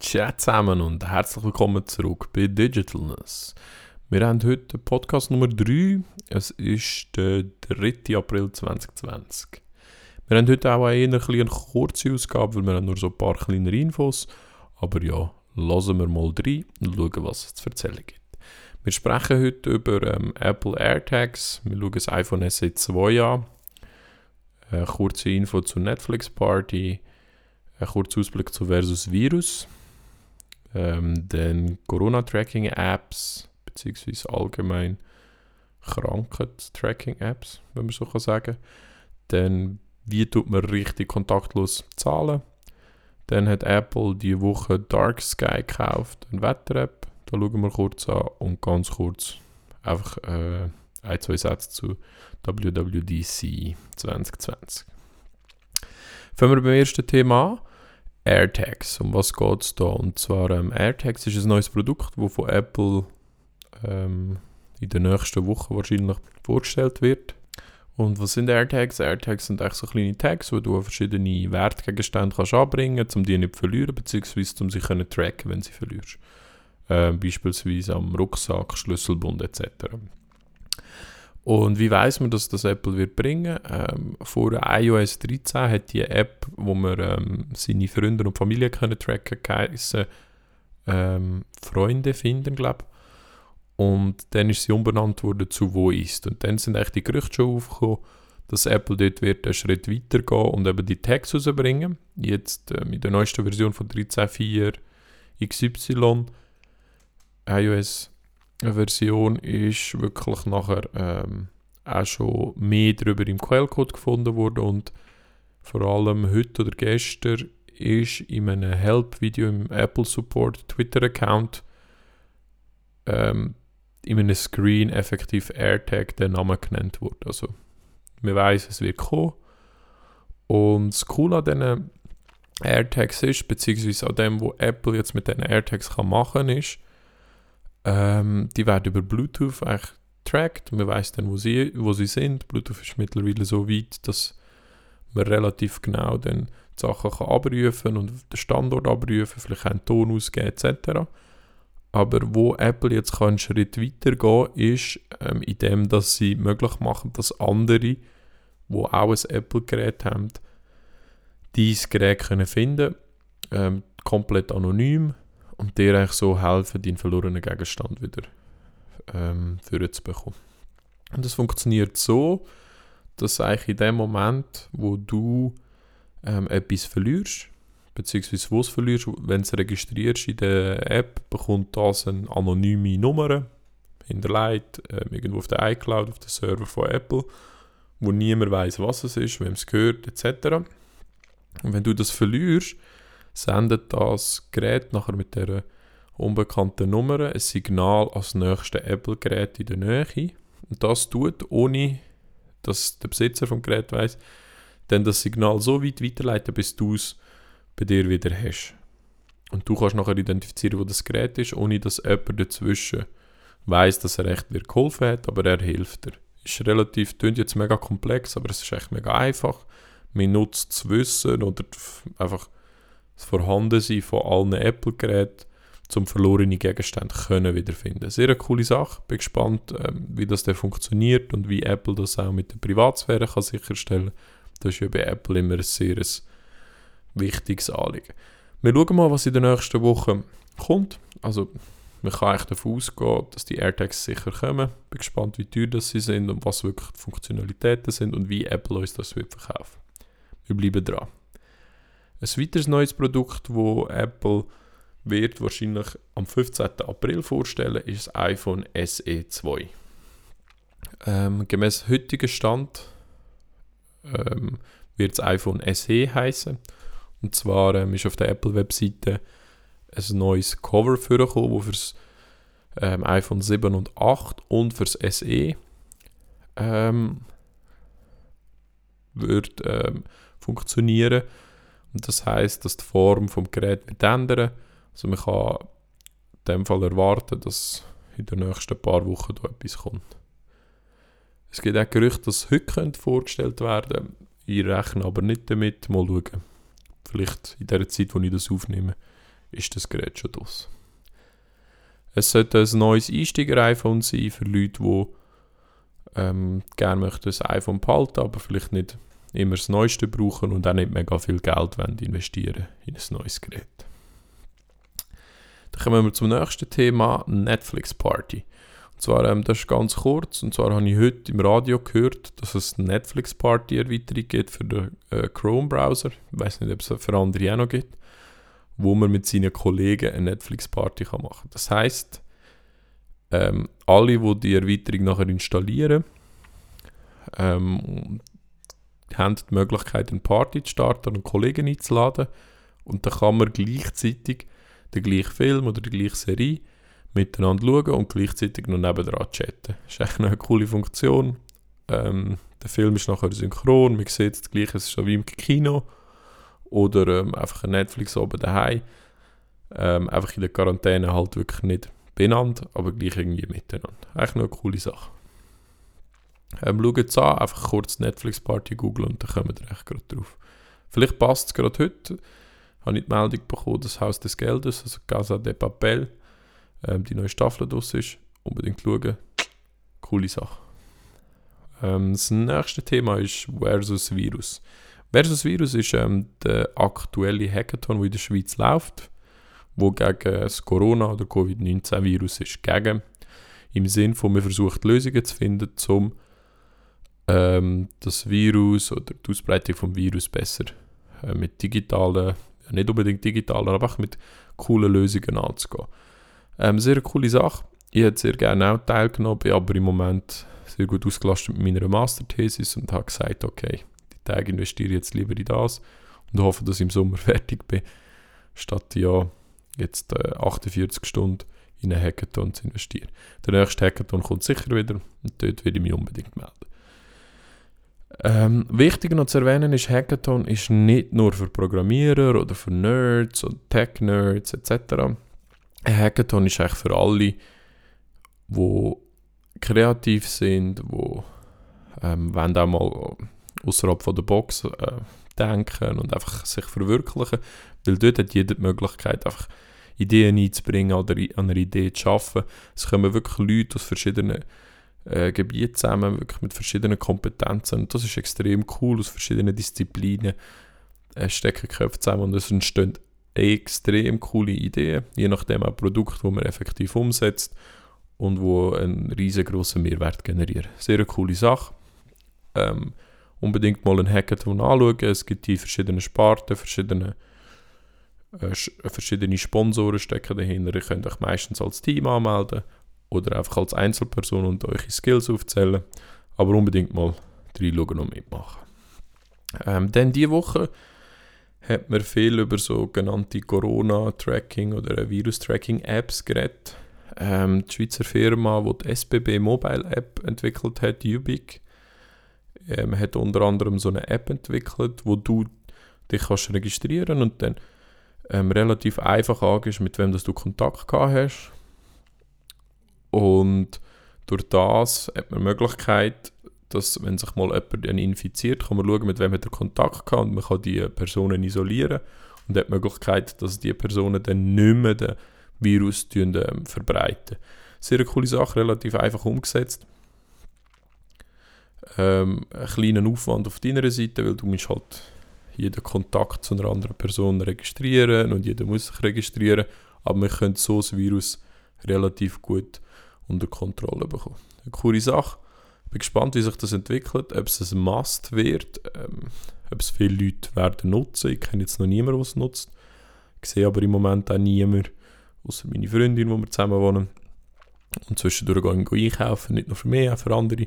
Chat zusammen und herzlich willkommen zurück bei Digitalness. Wir haben heute Podcast Nummer 3. Es ist der 3. April 2020. Wir haben heute auch eine, eine kurze Ausgabe, weil wir haben nur so ein paar kleine Infos. Aber ja, lassen wir mal rein und schauen, was es zu erzählen gibt. Wir sprechen heute über ähm, Apple AirTags. Wir schauen das iPhone SE 2 an. Eine kurze Info zur Netflix Party. Ein kurzer Ausblick zu Versus Virus ähm, dann Corona-Tracking-Apps, beziehungsweise allgemein Krankheit-Tracking-Apps, wenn man so kann sagen Dann, wie tut man richtig kontaktlos zahlen? Dann hat Apple die Woche Dark Sky gekauft, eine Wetter-App. Da schauen wir kurz an und ganz kurz einfach äh, ein, zwei Sätze zu WWDC 2020. Fangen wir beim ersten Thema an. AirTags. Um was geht es da? Und zwar ähm, AirTags ist ein neues Produkt, das von Apple ähm, in den nächsten Wochen wahrscheinlich vorgestellt wird. Und was sind AirTags? AirTags sind eigentlich so kleine Tags, wo du verschiedene Wertgegenstände kannst anbringen kannst, um die nicht zu verlieren, beziehungsweise um sie zu tracken, wenn sie verlierst. Äh, beispielsweise am Rucksack, Schlüsselbund etc. Und wie weiß man, dass das Apple wird bringen? Ähm, vor iOS 13 hat die App, wo man ähm, seine Freunde und Familie können tracken geheißen, ähm, Freunde finden, glaube Und dann ist sie umbenannt worden zu Wo ist. Und dann sind echt die Gerüchte schon aufgekommen, dass Apple dort wird einen Schritt weiter gehen und eben die Tags rausbringen. Jetzt ähm, in der neuesten Version von 13.4 XY iOS Version ist wirklich nachher ähm, auch schon mehr darüber im Quellcode gefunden worden und vor allem heute oder gestern ist in einem Help-Video im Apple Support Twitter-Account ähm, in einem Screen effektiv AirTag der Name genannt worden. Also man weiß, es wird kommen. Und das Coole an diesen AirTags ist, beziehungsweise an dem, was Apple jetzt mit diesen AirTags kann machen ist, ähm, die werden über Bluetooth eigentlich getrackt. Man weiß dann, wo sie, wo sie sind. Bluetooth ist mittlerweile so weit, dass man relativ genau dann die Sachen kann abrufen und den Standort abrufen, vielleicht einen Ton ausgeben etc. Aber wo Apple jetzt einen Schritt weiter gehen ist, ähm, indem dass sie möglich machen, dass andere, die auch ein Apple-Gerät haben, dieses Gerät können finden ähm, komplett anonym und dir eigentlich so helfen, deinen verlorenen Gegenstand wieder ähm, zu bekommen. Und das funktioniert so, dass eigentlich in dem Moment, wo du ähm, etwas verlierst, beziehungsweise wo es verlierst, wenn du es registrierst in der App, bekommt das eine anonyme Nummer hinterlegt, äh, irgendwo auf der iCloud, auf dem Server von Apple, wo niemand weiß, was es ist, wem es gehört, etc. Und wenn du das verlierst, sendet das Gerät nachher mit der unbekannten Nummer ein Signal als nächste Apple-Gerät in der Nähe. Und das tut, ohne dass der Besitzer vom Gerät weiß, dann das Signal so weit weiterleiten, bis du es bei dir wieder hast. Und du kannst nachher identifizieren, wo das Gerät ist, ohne dass jemand dazwischen weiß, dass er echt dir geholfen hat, aber er hilft dir. Ist relativ, klingt jetzt mega komplex, aber es ist echt mega einfach. Man nutzt das Wissen oder einfach das Vorhandensein von allen Apple-Geräten zum verlorenen Gegenstand können wiederfinden. Sehr eine coole Sache. Bin gespannt, ähm, wie das dann funktioniert und wie Apple das auch mit der Privatsphäre kann sicherstellen. Das ist ja bei Apple immer ein sehr wichtiges Anliegen. Wir schauen mal, was in den nächsten Wochen kommt. Also man kann eigentlich davon ausgehen, dass die AirTags sicher kommen. Bin gespannt, wie teuer das sie sind und was wirklich die Funktionalitäten sind und wie Apple uns das wird verkaufen. Wir bleiben dran. Ein weiteres neues Produkt, wo Apple wird wahrscheinlich am 15. April vorstellen, ist das iPhone SE 2. Ähm, gemäß heutigen Stand ähm, wird das iPhone SE heißen. Und zwar ähm, ist auf der Apple-Webseite ein neues Cover vorgekommen, das für das ähm, iPhone 7 und 8 und für das SE ähm, wird ähm, funktionieren. Und das heißt, dass die Form vom Gerät wird ändern. Also man kann in dem Fall erwarten, dass in den nächsten paar Wochen da etwas kommt. Es gibt auch Gerüchte, dass heute vorgestellt werden könnte. Ich rechne aber nicht damit. Mal schauen. Vielleicht in der Zeit, wo ich das aufnehme, ist das Gerät schon draus. Es sollte ein neues Einsteiger-iPhone sein für Leute, die ähm, gerne möchten das iPhone behalten, aber vielleicht nicht immer das Neueste brauchen und auch nicht mega viel Geld wollen investieren in ein neues Gerät. Dann kommen wir zum nächsten Thema, Netflix Party. Und zwar, ähm, das ist ganz kurz, und zwar habe ich heute im Radio gehört, dass es eine Netflix Party Erweiterung gibt für den äh, Chrome Browser. Ich weiß nicht, ob es für andere auch noch gibt, wo man mit seinen Kollegen eine Netflix Party kann machen kann. Das heißt, ähm, alle, die die Erweiterung nachher installieren, ähm, haben die Möglichkeit, eine Party zu starten und Kollegen einzuladen. Und dann kann man gleichzeitig den gleichen Film oder die gleiche Serie miteinander schauen und gleichzeitig noch nebenan chatten. Das ist echt eine coole Funktion. Ähm, der Film ist nachher synchron, man sieht das Gleiche, es ist so wie im Kino. Oder ähm, einfach ein Netflix oben daheim. Ähm, einfach in der Quarantäne halt wirklich nicht benannt, aber gleich irgendwie miteinander. Eigentlich eine coole Sache. Ähm, schaut es an, einfach kurz Netflix Party googeln und dann kommen wir echt gerade drauf. Vielleicht passt es gerade heute. Habe ich die Meldung bekommen, das Haus des Geldes, also Casa de Papel, ähm, die neue Staffel draus ist. Unbedingt schauen. Coole Sache. Ähm, das nächste Thema ist Versus Virus. Versus Virus ist ähm, der aktuelle Hackathon, der in der Schweiz läuft wo gegen das Corona- oder Covid-19-Virus ist. Gegen, im Sinne von, wir versuchen Lösungen zu finden, um ähm, das Virus oder die Ausbreitung des Virus besser äh, mit digitalen, nicht unbedingt digitalen, aber auch mit coolen Lösungen anzugehen. Ähm, sehr coole Sache. Ich hätte sehr gerne auch teilgenommen, bin aber im Moment sehr gut ausgelastet mit meiner Masterthesis und habe gesagt, okay, die Tage investiere ich jetzt lieber in das und hoffe, dass ich im Sommer fertig bin, statt ja jetzt äh, 48 Stunden in einen Hackathon zu investieren. Der nächste Hackathon kommt sicher wieder und dort werde ich mich unbedingt melden. Ähm, wichtig noch zu erwähnen ist, Hackathon ist nicht nur für Programmierer oder für Nerds oder Tech-Nerds etc. Ein Hackathon ist eigentlich für alle, die kreativ sind, die ähm, auch mal außerhalb der Box äh, denken und einfach sich verwirklichen, weil dort hat jeder die Möglichkeit, einfach Ideen einzubringen oder an einer Idee zu arbeiten. Es kommen wirklich Leute aus verschiedenen äh, Gebieten zusammen, wirklich mit verschiedenen Kompetenzen. Und das ist extrem cool, aus verschiedenen Disziplinen äh, stecken Köpfe zusammen und es entstehen extrem coole Ideen, je nachdem auch Produkt, wo man effektiv umsetzt und wo einen riesengroßen Mehrwert generieren. Sehr eine coole Sache. Ähm, unbedingt mal einen Hackathon anschauen. Es gibt die verschiedenen Sparten, verschiedene äh, verschiedene Sponsoren stecken dahinter. Ihr könnt euch meistens als Team anmelden oder einfach als Einzelperson und eure Skills aufzählen. Aber unbedingt mal reinschauen und mitmachen. Ähm, dann diese Woche hat man viel über sogenannte Corona-Tracking oder Virus-Tracking-Apps geredet. Ähm, die Schweizer Firma, die die SBB Mobile App entwickelt hat, Ubic, ähm, hat unter anderem so eine App entwickelt, wo du dich kannst registrieren und dann ähm, relativ einfach angehst, mit wem dass du Kontakt gehabt hast. Und durch das hat man die Möglichkeit, dass, wenn sich mal jemand infiziert, kann man schauen, mit wem hat er Kontakt gehabt und man kann die Personen isolieren und hat die Möglichkeit, dass die Personen dann nicht mehr den Virus ähm, verbreiten. Sehr coole Sache, relativ einfach umgesetzt. Ähm, einen kleinen Aufwand auf deiner Seite, weil du musst halt jeden Kontakt zu einer anderen Person registrieren und jeder muss sich registrieren, aber wir können so das Virus relativ gut unter Kontrolle bekommen. Eine coole Sache. Ich bin gespannt, wie sich das entwickelt, ob es ein Must wird, ähm, ob es viele Leute werden nutzen. Ich kenne jetzt noch niemanden, der es nutzt. Ich sehe aber im Moment auch niemanden, außer meine Freundin, wo wir zusammen wohnen. Und zwischendurch gehen wir einkaufen, nicht nur für mich, auch für andere.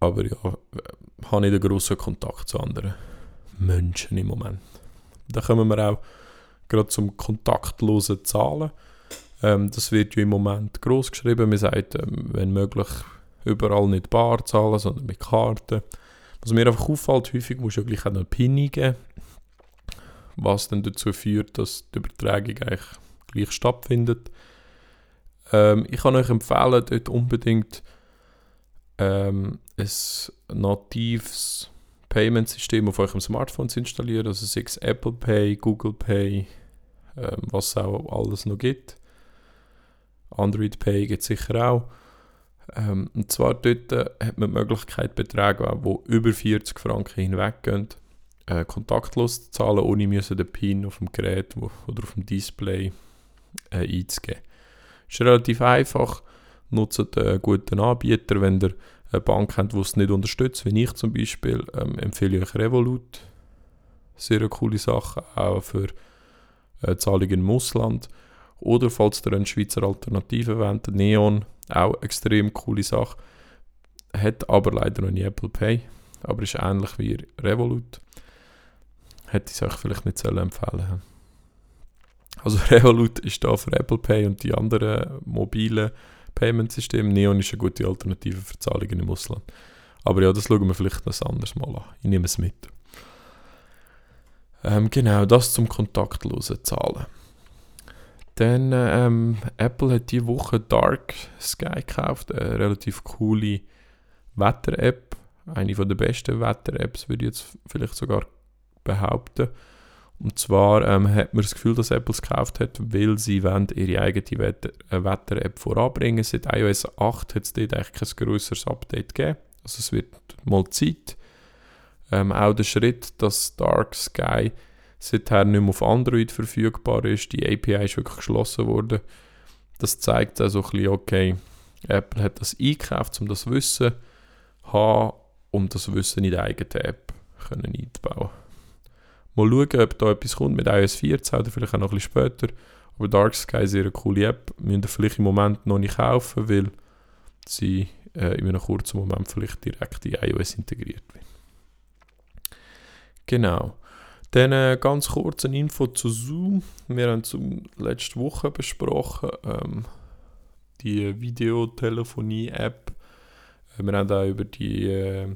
Aber ja, äh, habe nicht einen grossen Kontakt zu anderen. Menschen im Moment. Da kommen wir auch gerade zum kontaktlosen Zahlen. Ähm, das wird ja im Moment groß geschrieben. Man sagt, ähm, wenn möglich, überall nicht bar zahlen, sondern mit Karten. Was mir einfach auffällt, häufig muss du ja gleich auch noch PIN geben, was dann dazu führt, dass die Übertragung eigentlich gleich stattfindet. Ähm, ich kann euch empfehlen, dort unbedingt ähm, ein natives Payment-System auf eurem Smartphone zu installieren, also sei es Apple Pay, Google Pay, ähm, was es auch alles noch gibt. Android Pay gibt es sicher auch. Ähm, und zwar dort äh, hat man die Möglichkeit, Beträge, die über 40 Franken hinweggehen, äh, kontaktlos zu zahlen, ohne müssen den PIN auf dem Gerät wo, oder auf dem Display äh, einzugeben. Ist relativ einfach. Nutzt einen guten Anbieter, wenn ihr eine Bank habt, die es nicht unterstützt, wie ich zum Beispiel, ähm, empfehle ich euch Revolut. Sehr eine coole Sache, auch für äh, Zahlungen im Ausland. Oder falls ihr eine Schweizer Alternative wollt, Neon, auch extrem coole Sache. Hat aber leider noch nie Apple Pay, aber ist ähnlich wie Revolut. Hätte ich es euch vielleicht nicht empfehlen Also Revolut ist da für Apple Pay und die anderen mobilen Payment-Systeme. Neon ist eine gute Alternative für Zahlungen im Ausland. Aber ja, das schauen wir vielleicht ein anderes Mal an. Ich nehme es mit. Ähm, genau, das zum kontaktlosen Zahlen. Dann, ähm, Apple hat diese Woche Dark Sky gekauft, eine relativ coole Wetter-App. Eine der besten Wetter-Apps, würde ich jetzt vielleicht sogar behaupten. Und zwar ähm, hat man das Gefühl, dass Apple es gekauft hat, weil sie wollen ihre eigene äh, Wetter-App voranbringen. Seit iOS 8 hat es dort eigentlich kein größeres Update gegeben. Also es wird mal Zeit. Ähm, auch der Schritt, dass Dark Sky seither nicht mehr auf Android verfügbar ist, die API ist wirklich geschlossen worden. Das zeigt also ein bisschen, okay, Apple hat das eingekauft, um das Wissen zu haben, um das Wissen in die eigene App können einzubauen. Mal schauen, ob da etwas kommt mit iOS 14 oder vielleicht auch noch ein bisschen später. Aber Dark Sky ist eine coole App. Müsst ihr vielleicht im Moment noch nicht kaufen, weil sie äh, in einem kurzen Moment vielleicht direkt in iOS integriert wird. Genau. Dann äh, ganz kurz eine Info zu Zoom. Wir haben zum letzte Woche besprochen, ähm, die Videotelefonie-App. Äh, wir haben auch über die äh,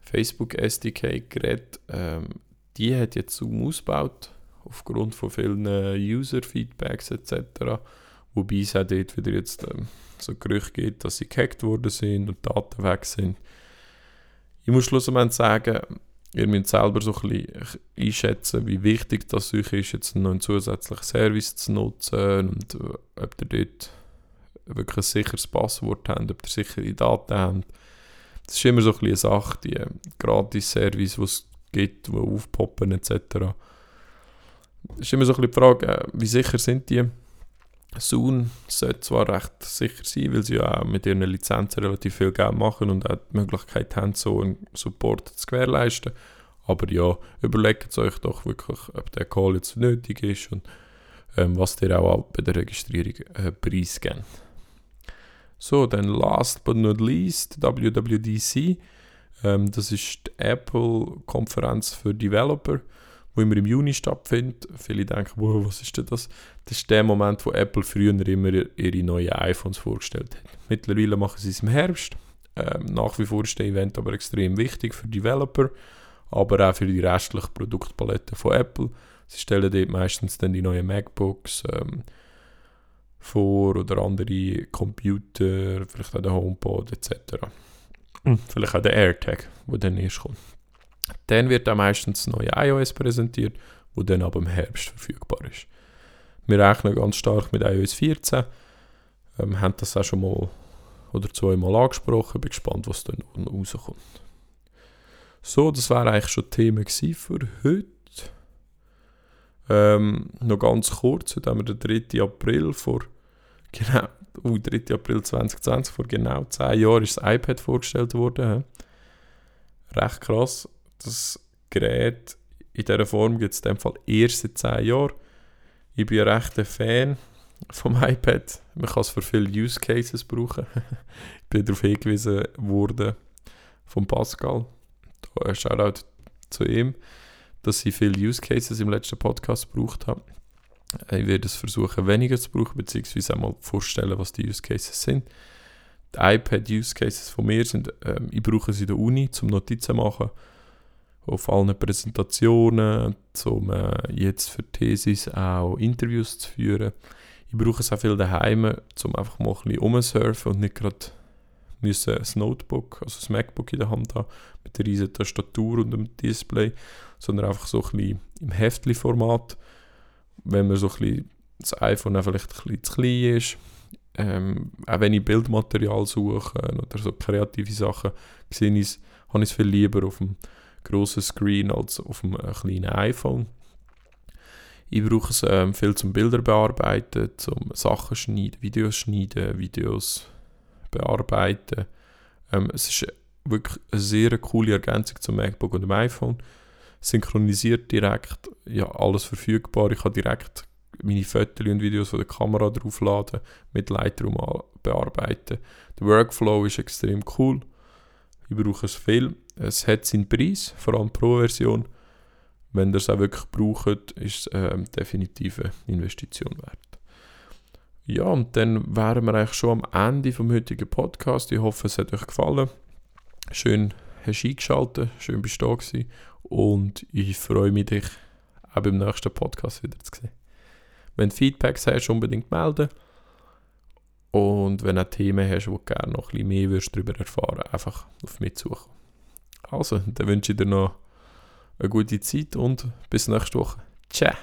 Facebook SDK geredet. Ähm, die hat jetzt Zoom ausgebaut, aufgrund von vielen User-Feedbacks etc. Wobei es auch dort wieder jetzt ähm, so Gerüchte gibt, dass sie gehackt worden sind und Daten weg sind. Ich muss schlussendlich sagen, ihr müsst selber so ein bisschen einschätzen, wie wichtig das euch ist, jetzt noch einen zusätzlichen Service zu nutzen und äh, ob ihr dort wirklich ein sicheres Passwort habt, ob ihr sichere Daten habt. Das ist immer so ein bisschen eine Sache, die äh, Gratis-Service, die es gibt, die aufpoppen etc. Es ist immer so ein bisschen die Frage, äh, wie sicher sind die? Zoom sollte zwar recht sicher sein, weil sie ja auch mit ihren Lizenzen relativ viel Geld machen und auch die Möglichkeit haben, so einen Support zu gewährleisten. Aber ja, überlegt euch doch wirklich, ob der Call jetzt nötig ist und ähm, was dir auch bei der Registrierung äh, preisgeben. So, dann last but not least, WWDC. Ähm, das ist die Apple-Konferenz für Developer wo immer im Juni stattfindet. Viele denken, wow, was ist denn das? Das ist der Moment, wo Apple früher immer ihre neuen iPhones vorgestellt hat. Mittlerweile machen sie es im Herbst. Ähm, nach wie vor ist der Event aber extrem wichtig für Developer, aber auch für die restliche Produktpalette von Apple. Sie stellen dort meistens dann die neuen MacBooks ähm, vor oder andere Computer, vielleicht auch der HomePod etc. Mhm. Vielleicht auch der AirTag, der dann erst kommt. Dann wird auch meistens das neue iOS präsentiert, wo dann ab im Herbst verfügbar ist. Wir rechnen ganz stark mit iOS 14, ähm, haben das auch schon mal oder zweimal angesprochen, bin gespannt, was dann rauskommt. So, das war eigentlich schon Thema für heute. Ähm, noch ganz kurz, heute haben wir den 3. April vor genau, uh, 3. April 2020, vor genau 10 Jahren ist das iPad vorgestellt worden. Recht krass das Gerät in dieser Form gibt es in dem Fall erst seit 10 Jahren. Ich bin ein rechter Fan vom iPad. Man kann es für viele Use Cases brauchen. ich bin darauf hingewiesen worden von Pascal. Da ein Shoutout zu ihm, dass ich viele Use Cases im letzten Podcast gebraucht habe. Ich werde es versuchen, weniger zu brauchen, beziehungsweise einmal vorstellen, was die Use Cases sind. Die iPad-Use Cases von mir sind, ähm, ich brauche sie in der Uni zum Notizen machen auf allen Präsentationen, um äh, jetzt für Thesis auch Interviews zu führen. Ich brauche es auch viel daheim, um einfach mal ein bisschen rumsurfen und nicht gerade müssen ein Notebook, also ein MacBook in der Hand haben, mit der riesigen Tastatur und dem Display, sondern einfach so ein bisschen im Heftli-Format. wenn man so ein bisschen das iPhone auch vielleicht ein bisschen zu klein ist. Ähm, auch wenn ich Bildmaterial suche oder so kreative Sachen, sehe ich habe ich es viel lieber auf dem grossen Screen als auf dem äh, kleinen iPhone. Ich brauche es ähm, viel zum Bilder bearbeiten, zum Sachen schneiden, Videos schneiden, Videos bearbeiten. Ähm, es ist wirklich eine sehr coole Ergänzung zum MacBook und dem iPhone. Synchronisiert direkt, ja, alles verfügbar. Ich kann direkt meine Fotos und Videos von der Kamera draufladen, mit Lightroom bearbeiten. Der Workflow ist extrem cool. Ich brauche es viel. Es hat seinen Preis, vor allem Pro-Version. Wenn ihr es auch wirklich braucht, ist es ähm, definitiv eine Investition wert. Ja, und dann wären wir eigentlich schon am Ende vom heutigen Podcast. Ich hoffe, es hat euch gefallen. Schön hast du eingeschaltet, schön bist du da gewesen. Und ich freue mich, dich auch beim nächsten Podcast wieder zu sehen. Wenn du Feedbacks hast, unbedingt melden. Und wenn du Themen hast, wo du gerne noch ein bisschen mehr würdest darüber erfahren einfach auf mich suchen. Also, dann wünsche ich dir noch eine gute Zeit und bis nächste Woche. Ciao!